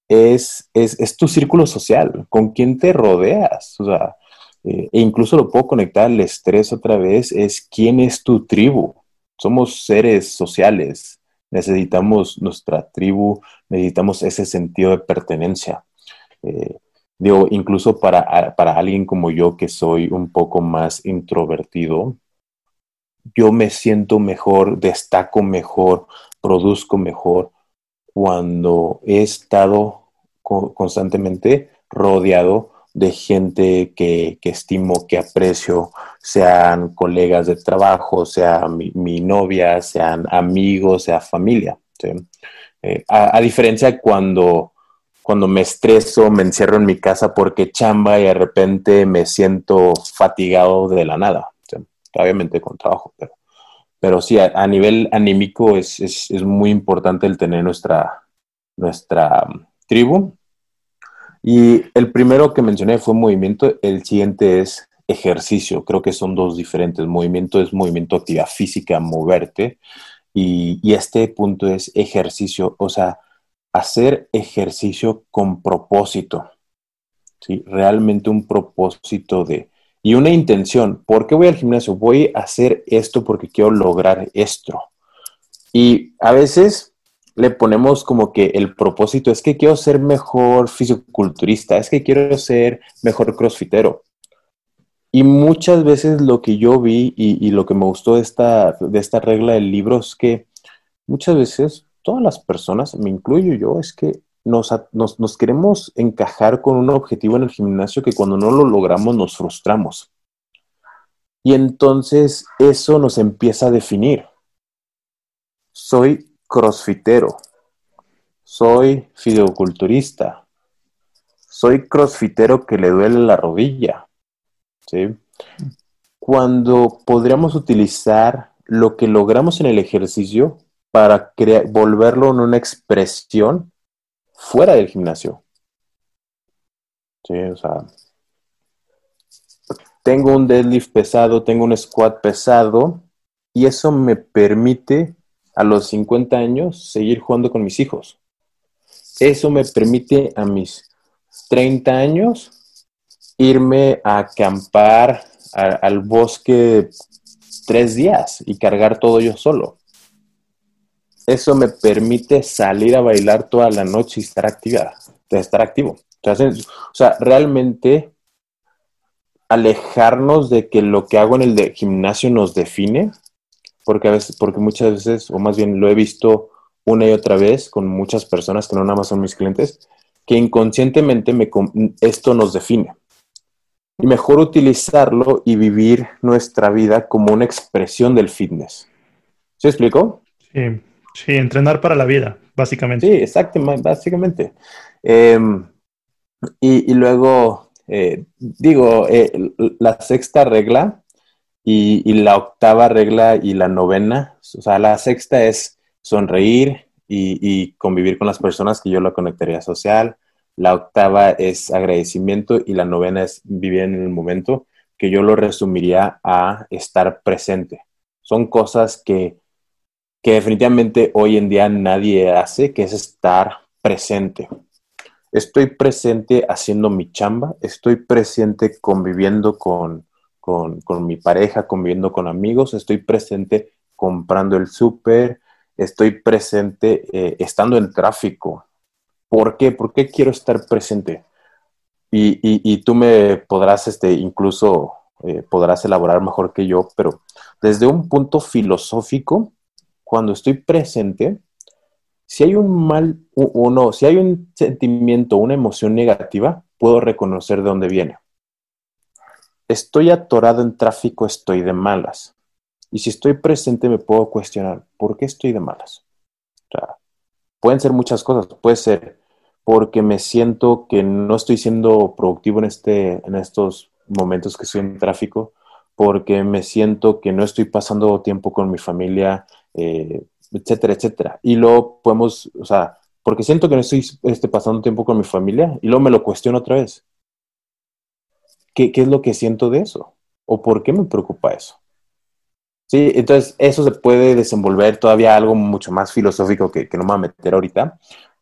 es, es, es tu círculo social, con quién te rodeas. O sea, eh, e incluso lo puedo conectar al estrés otra vez, es quién es tu tribu. Somos seres sociales, necesitamos nuestra tribu, necesitamos ese sentido de pertenencia. Eh, digo, incluso para, para alguien como yo que soy un poco más introvertido, yo me siento mejor, destaco mejor, produzco mejor cuando he estado constantemente rodeado de gente que, estimo, que aprecio, sean colegas de trabajo, sea mi, novia, sean amigos, sea familia. Eh, a, diferencia cuando, cuando me estreso, me encierro en mi casa porque chamba y de repente me siento fatigado de la nada. Obviamente con trabajo, pero, pero sí, a, nivel anímico es, es, muy importante el tener nuestra, nuestra um, tribu y el primero que mencioné fue movimiento, el siguiente es ejercicio. Creo que son dos diferentes. Movimiento es movimiento, actividad física, moverte. Y, este punto es ejercicio, o sea, hacer ejercicio con propósito. ¿sí? Realmente un propósito de... Y una intención. ¿Por qué voy al gimnasio? Voy a hacer esto porque quiero lograr esto. Y a veces le ponemos como que el propósito es que quiero ser mejor fisiculturista, es que quiero ser mejor crossfitero. Y muchas veces lo que yo vi y, lo que me gustó de esta, de esta regla del libro es que muchas veces todas las personas, me incluyo yo, es que nos, nos, nos queremos encajar con un objetivo en el gimnasio que cuando no lo logramos nos frustramos. Y entonces eso nos empieza a definir. Soy crossfitero, soy fideoculturista, soy crossfitero que le duele la rodilla. ¿sí? Cuando podríamos utilizar lo que logramos en el ejercicio para volverlo en una expresión fuera del gimnasio. Sí, o sea, tengo un deadlift pesado, tengo un squat pesado y eso me permite a los 50 años seguir jugando con mis hijos. Eso me permite a mis 30 años irme a acampar al bosque tres días y cargar todo yo solo. Eso me permite salir a bailar toda la noche y estar activa, estar activo. O sea, realmente alejarnos de que lo que hago en el gimnasio nos define porque, a veces, porque muchas veces, o más bien lo he visto una y otra vez con muchas personas que no nada más son mis clientes, que inconscientemente me, esto nos define. Y mejor utilizarlo y vivir nuestra vida como una expresión del fitness. ¿Se explico? Sí, sí, entrenar para la vida, básicamente. Sí, exactamente, básicamente. Em, y, luego, eh, digo, eh, la sexta regla y, la octava regla y la novena, o sea, la sexta es sonreír y, convivir con las personas que yo la conectaría social. La octava es agradecimiento y la novena es vivir en el momento, que yo lo resumiría a estar presente. Son cosas que, que definitivamente hoy en día nadie hace, que es estar presente. Estoy presente haciendo mi chamba, estoy presente conviviendo con, con, mi pareja, conviviendo con amigos, estoy presente comprando el súper, estoy presente eh, estando en tráfico. ¿Por qué? ¿Por qué quiero estar presente? Y, tú me podrás, este, incluso eh, podrás elaborar mejor que yo, pero desde un punto filosófico, cuando estoy presente, si hay un mal, uno, si hay un sentimiento, una emoción negativa, puedo reconocer de dónde viene estoy atorado en tráfico, estoy de malas. Y si estoy presente, me puedo cuestionar, ¿por qué estoy de malas? Pueden ser muchas cosas. Puede ser porque me siento que no estoy siendo productivo en, este, en estos momentos que estoy en tráfico. porque me siento que no estoy pasando tiempo con mi familia, eh, etcétera, etcétera. Y luego podemos, o sea, porque siento que no estoy este, pasando tiempo con mi familia y luego me lo cuestiono otra vez. ¿Qué, ¿Qué es lo que siento de eso? ¿O por qué me preocupa eso? Sí, entonces eso se puede desenvolver todavía algo mucho más filosófico que, que no me voy a meter ahorita,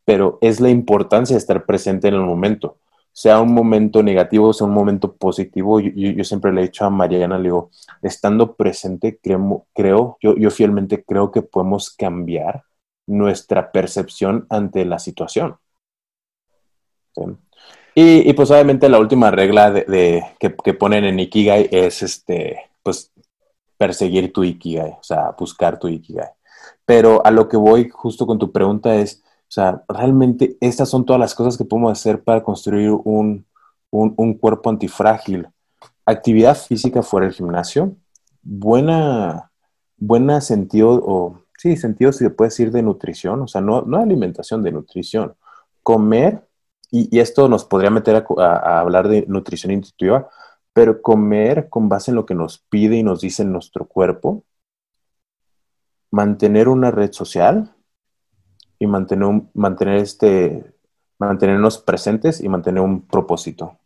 pero es la importancia de estar presente en el momento. Sea un momento negativo, sea un momento positivo, yo, siempre le he dicho a Mariana, le digo, estando presente, creo, creo yo, yo fielmente creo que podemos cambiar nuestra percepción ante la situación. ¿Sí? Y, pues obviamente la última regla de, que, ponen en Ikigai es este, pues perseguir tu Ikigai, o sea, buscar tu Ikigai. Pero a lo que voy justo con tu pregunta es, o sea, realmente estas son todas las cosas que podemos hacer para construir un, un, un cuerpo antifrágil. Actividad física fuera del gimnasio, buena, buena sentido, o sí, sentido si se puede decir de nutrición, o sea, no, no alimentación, de nutrición. Comer, y, esto nos podría meter a, a, hablar de nutrición intuitiva, pero comer con base en lo que nos pide y nos dice nuestro cuerpo, mantener una red social y mantener, mantener este, mantenernos presentes y mantener un propósito.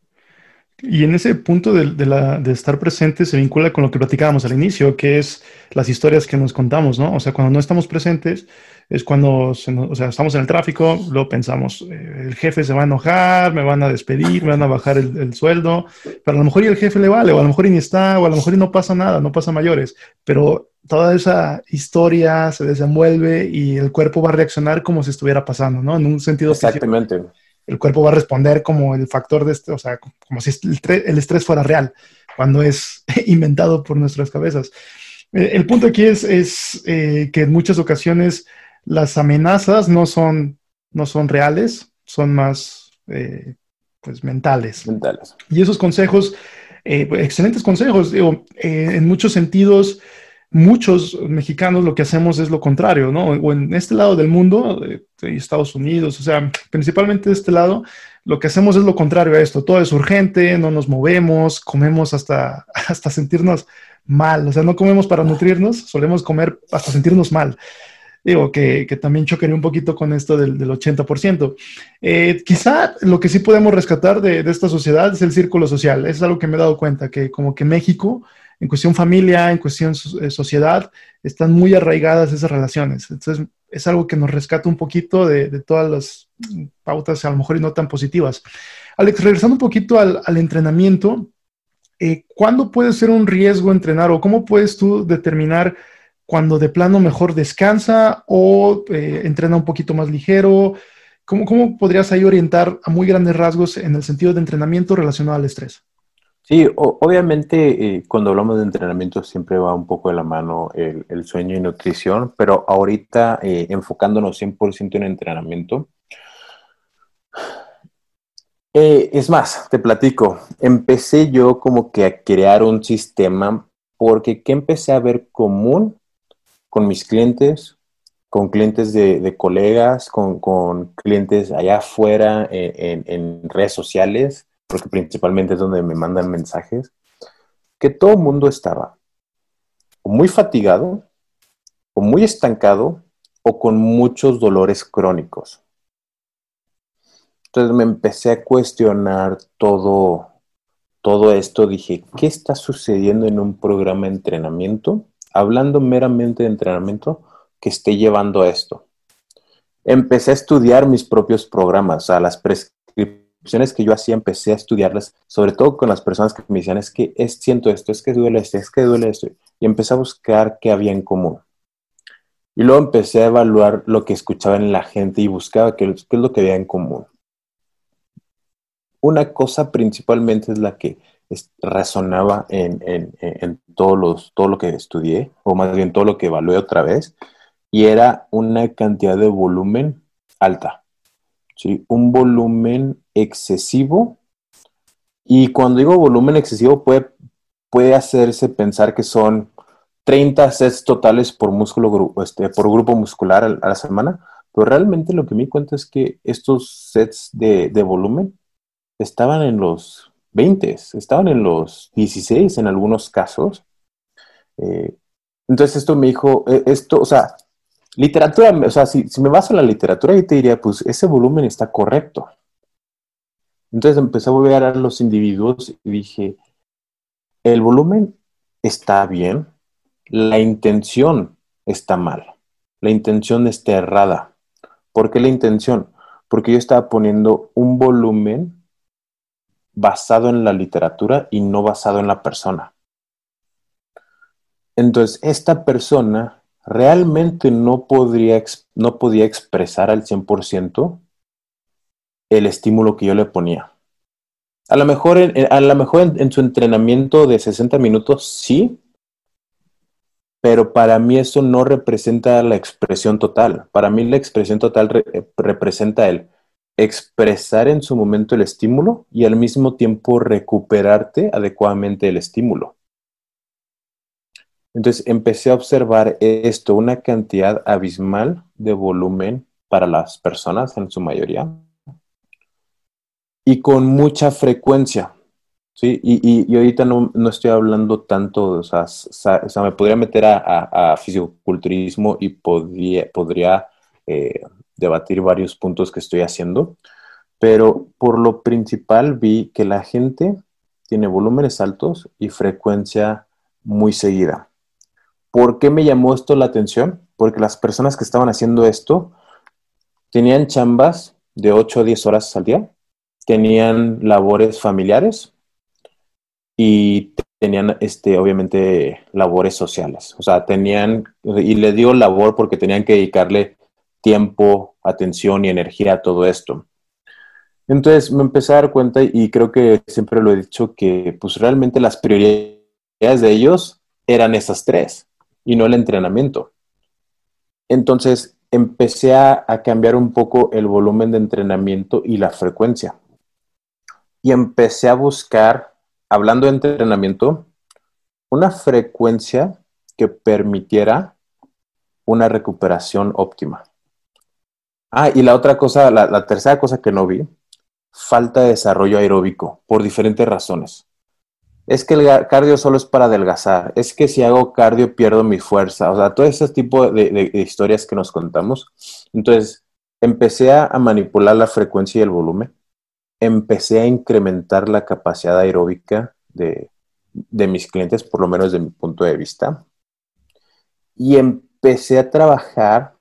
Y en ese punto de, estar presente se vincula con lo que platicábamos al inicio, que es las historias que nos contamos, ¿no? O sea, cuando no estamos presentes es cuando nos, o sea, estamos en el tráfico, luego pensamos, eh, el jefe se va a enojar, me van a despedir, me van a bajar el, el, sueldo, pero a lo mejor y el jefe le vale, o a lo mejor y ni está, o a lo mejor y no pasa nada, no pasa mayores, pero toda esa historia se desenvuelve y el cuerpo va a reaccionar como si estuviera pasando, ¿no? En un sentido... Exactamente. El cuerpo va a responder como el factor de este, o sea, como si el, estrés fuera real, cuando es inventado por nuestras cabezas. Eh, el punto aquí es, es eh, que en muchas ocasiones las amenazas no son, no son reales, son más eh, pues mentales. Mentales. Y esos consejos, eh, excelentes consejos, digo, en muchos sentidos, muchos mexicanos lo que hacemos es lo contrario, ¿no? O en este lado del mundo, de, Estados Unidos, o sea, principalmente de este lado, lo que hacemos es lo contrario a esto. Todo es urgente, no nos movemos, comemos hasta, hasta sentirnos mal. O sea, no comemos para nutrirnos, solemos comer hasta sentirnos mal. Digo, que, que también chocaría un poquito con esto del, del 80%. Eh, quizá lo que sí podemos rescatar de, de esta sociedad es el círculo social. Es algo que me he dado cuenta, que como que México en cuestión familia, en cuestión eh, sociedad, están muy arraigadas esas relaciones. Entonces, es algo que nos rescata un poquito de, todas las pautas, a lo mejor y no tan positivas. Alex, regresando un poquito al, entrenamiento, eh, ¿cuándo puede ser un riesgo entrenar o cómo puedes tú determinar cuando de plano mejor descansa o eh, entrena un poquito más ligero? ¿Cómo, ¿Cómo podrías ahí orientar a muy grandes rasgos en el sentido de entrenamiento relacionado al estrés? Sí, obviamente eh, cuando hablamos de entrenamiento siempre va un poco de la mano el, sueño y nutrición, pero ahorita eh, enfocándonos 100% en entrenamiento. Eh, es más, te platico, empecé yo como que a crear un sistema porque ¿qué empecé a ver común con mis clientes, con clientes de, colegas, con, clientes allá afuera en, en redes sociales? Porque principalmente es donde me mandan mensajes, que todo el mundo estaba muy fatigado, o muy estancado, o con muchos dolores crónicos. Entonces me empecé a cuestionar todo, todo esto. Dije, ¿qué está sucediendo en un programa de entrenamiento? Hablando meramente de entrenamiento, que esté llevando a esto. Empecé a estudiar mis propios programas, a las prescripciones que yo hacía, empecé a estudiarlas, sobre todo con las personas que me decían, es que es, siento esto, es que duele esto, es que duele esto. Y empecé a buscar qué había en común. Y luego empecé a evaluar lo que escuchaba en la gente y buscaba qué, qué es lo que había en común. Una cosa principalmente es la que es, resonaba en, en, en todos los, todo lo que estudié, o más bien todo lo que evalué otra vez, y era una cantidad de volumen alta ¿sí? un volumen excesivo. Y cuando digo volumen excesivo, puede, puede hacerse pensar que son 30 sets totales por, músculo, este, por grupo muscular a la semana, pero realmente lo que me di cuenta es que estos sets de, de volumen estaban en los 20, estaban en los 16 en algunos casos. Eh, entonces esto me dijo, eh, esto, o sea, literatura, o sea, si, si me baso en la literatura, yo te diría, pues ese volumen está correcto. Entonces empecé a volver a los individuos y dije, el volumen está bien, la intención está mal, la intención está errada. ¿Por qué la intención? Porque yo estaba poniendo un volumen basado en la literatura y no basado en la persona. Entonces, esta persona realmente no, podría, no podía expresar al 100% el estímulo que yo le ponía. A lo mejor, en, a lo mejor en, su entrenamiento de 60 minutos sí, pero para mí eso no representa la expresión total. Para mí la expresión total representa el expresar en su momento el estímulo y al mismo tiempo recuperarte adecuadamente el estímulo. Entonces empecé a observar esto, una cantidad abismal de volumen para las personas en su mayoría y con mucha frecuencia. ¿sí? Y, ahorita no, estoy hablando tanto, o sea, me podría meter a, a, fisiculturismo y podría, podría eh, debatir varios puntos que estoy haciendo, pero por lo principal vi que la gente tiene volúmenes altos y frecuencia muy seguida. ¿Por qué me llamó esto la atención? Porque las personas que estaban haciendo esto tenían chambas de 8 a 10 horas al día, tenían labores familiares y tenían, este, obviamente, labores sociales. O sea, tenían, y le digo labor porque tenían que dedicarle tiempo, atención y energía a todo esto. Entonces me empecé a dar cuenta y creo que siempre lo he dicho que pues realmente las prioridades de ellos eran esas tres y no el entrenamiento. Entonces empecé a, cambiar un poco el volumen de entrenamiento y la frecuencia. Y empecé a buscar, hablando de entrenamiento, una frecuencia que permitiera una recuperación óptima. Ah, y la otra cosa, la, la tercera cosa que no vi, falta de desarrollo aeróbico por diferentes razones es que el cardio solo es para adelgazar, es que si hago cardio pierdo mi fuerza, o sea, todo ese tipo de, historias que nos contamos. Entonces, empecé a, manipular la frecuencia y el volumen, empecé a incrementar la capacidad aeróbica de, mis clientes, por lo menos de mi punto de vista, y empecé a trabajar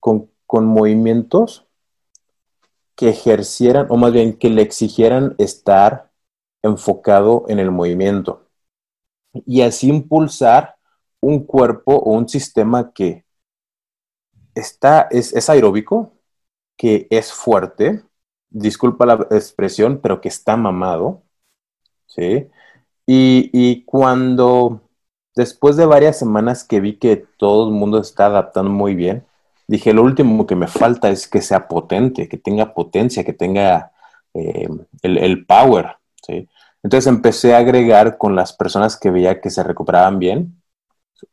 con, con movimientos que ejercieran, o más bien que le exigieran estar enfocado en el movimiento y así impulsar un cuerpo o un sistema que está, es, aeróbico, que es fuerte, disculpa la expresión, pero que está mamado, ¿sí? Y, y, cuando, después de varias semanas que vi que todo el mundo está adaptando muy bien, dije, lo último que me falta es que sea potente, que tenga potencia, que tenga eh, el, el, power, ¿sí? Entonces empecé a agregar con las personas que veía que se recuperaban bien.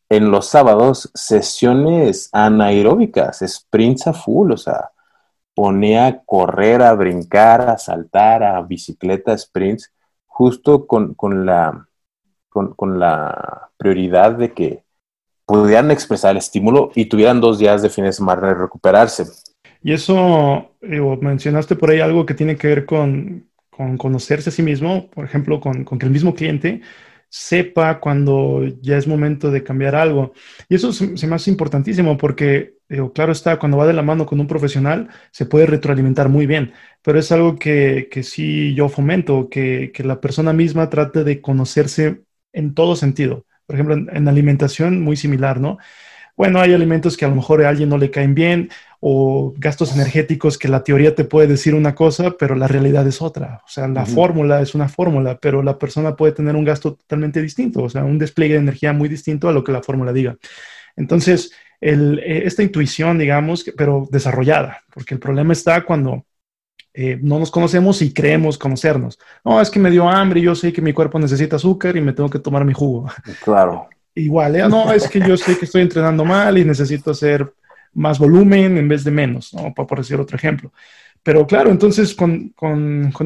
En los sábados, sesiones anaeróbicas, sprints a full, o sea, ponía a correr, a brincar, a saltar, a bicicleta, sprints, justo con, la, con, la prioridad de que pudieran expresar el estímulo y tuvieran dos días de fin de semana de recuperarse. Y eso, mencionaste por ahí algo que tiene que ver con, con conocerse a sí mismo, por ejemplo, con, que el mismo cliente sepa cuando ya es momento de cambiar algo. Y eso se, me hace importantísimo porque, claro está, cuando va de la mano con un profesional, se puede retroalimentar muy bien, pero es algo que, que sí yo fomento, que, que, la persona misma trate de conocerse en todo sentido. Por ejemplo, en, en alimentación, muy similar, ¿no? Bueno, hay alimentos que a lo mejor a alguien no le caen bien, o gastos energéticos que la teoría te puede decir una cosa, pero la realidad es otra. O sea, la fórmula es una fórmula, pero la persona puede tener un gasto totalmente distinto, o sea, un despliegue de energía muy distinto a lo que la fórmula diga. Entonces, eh, esta intuición, digamos, pero desarrollada, porque el problema está cuando eh, no nos conocemos y creemos conocernos. No, es que me dio hambre y yo sé que mi cuerpo necesita azúcar y me tengo que tomar mi jugo. Claro. Igual, ¿eh? no, es que yo sé que estoy entrenando mal y necesito hacer más volumen en vez de menos, ¿no? Por decir otro ejemplo. Pero claro, entonces con,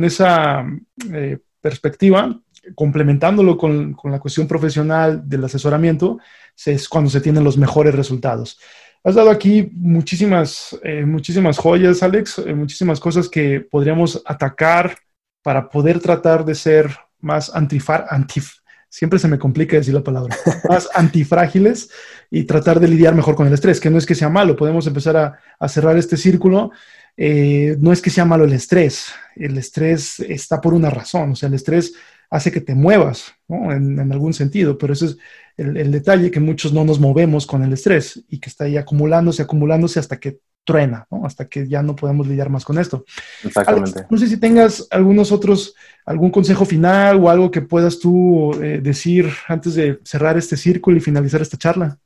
esa eh, perspectiva, complementándolo con, la cuestión profesional del asesoramiento, es cuando se tienen los mejores resultados. Has dado aquí muchísimas, eh, muchísimas joyas, Alex, eh, muchísimas cosas que podríamos atacar para poder tratar de ser más antifar, antif, siempre se me complica decir la palabra, más antifrágiles y tratar de lidiar mejor con el estrés, que no es que sea malo, podemos empezar a, cerrar este círculo. Eh, no es que sea malo el estrés, el estrés está por una razón, o sea, el estrés hace que te muevas, ¿no? en, algún sentido, pero ese es el, detalle, que muchos no nos movemos con el estrés y que está ahí acumulándose, acumulándose hasta que truena, ¿no? hasta que ya no podemos lidiar más con esto. Exactamente. no sé si tengas algunos otros, algún consejo final o algo que puedas tú eh, decir antes de cerrar este círculo y finalizar esta charla.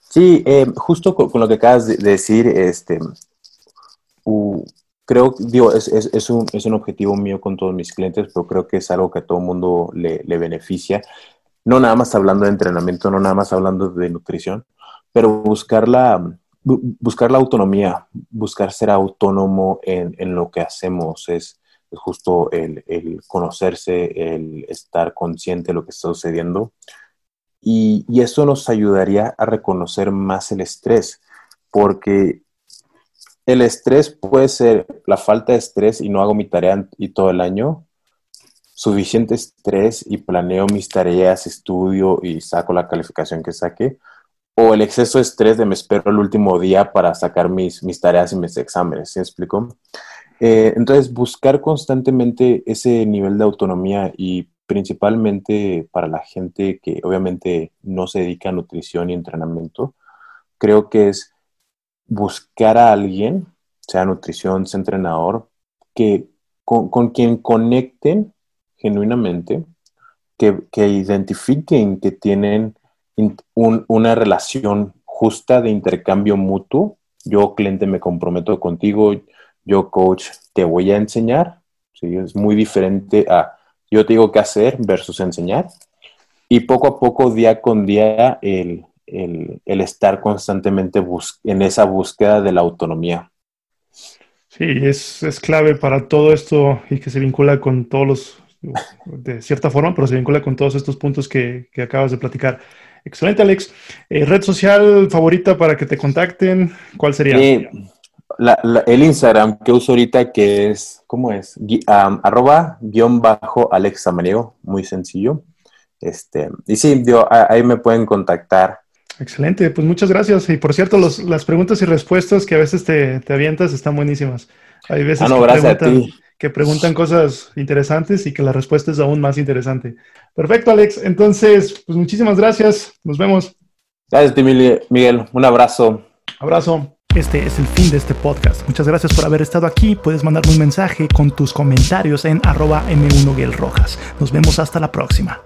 Sí, eh, justo con, lo que acabas de decir, este, creo, digo, es, es, es, un, es, un, objetivo mío con todos mis clientes, pero creo que es algo que a todo mundo le, le beneficia. No nada más hablando de entrenamiento, no nada más hablando de nutrición, pero buscar la, buscar la autonomía, buscar ser autónomo en, en lo que hacemos es, justo el, el, conocerse, el estar consciente de lo que está sucediendo. Y, y, eso nos ayudaría a reconocer más el estrés, porque el estrés puede ser la falta de estrés y no hago mi tarea y todo el año, suficiente estrés y planeo mis tareas, estudio y saco la calificación que saque, o el exceso de estrés de me espero el último día para sacar mis, mis tareas y mis exámenes, ¿sí explico? Eh, entonces, buscar constantemente ese nivel de autonomía y principalmente para la gente que obviamente no se dedica a nutrición y entrenamiento, creo que es buscar a alguien, sea nutrición, sea entrenador, que, con, quien conecten genuinamente, que, que identifiquen que tienen una relación justa de intercambio mutuo. Yo, cliente, me comprometo contigo, yo, coach, te voy a enseñar. ¿sí? Es muy diferente a yo te digo qué hacer versus enseñar. Y poco a poco, día con día, el, el, el estar constantemente en esa búsqueda de la autonomía. Sí, es, es clave para todo esto y que se vincula con todos los, de cierta forma, pero se vincula con todos estos puntos que, que acabas de platicar. Excelente, Alex. Eh, ¿Red social favorita para que te contacten? ¿Cuál sería? el Instagram que uso ahorita, que es, ¿cómo es? arroba guion bajo Alex Samaniego, muy sencillo. Este, y sí, ahí me pueden contactar. Excelente, pues muchas gracias. Y por cierto, las preguntas y respuestas que a veces te, te avientas están buenísimas. Hay veces ah, no, gracias a ti que preguntan cosas interesantes y que la respuesta es aún más interesante. Perfecto, Alex. Entonces, pues muchísimas gracias. Nos vemos. Gracias, Miguel. Un abrazo. Abrazo. Este es el fin de este podcast. Muchas gracias por haber estado aquí. Puedes mandarme un mensaje con tus comentarios en arroba m 1 Nos vemos hasta la próxima.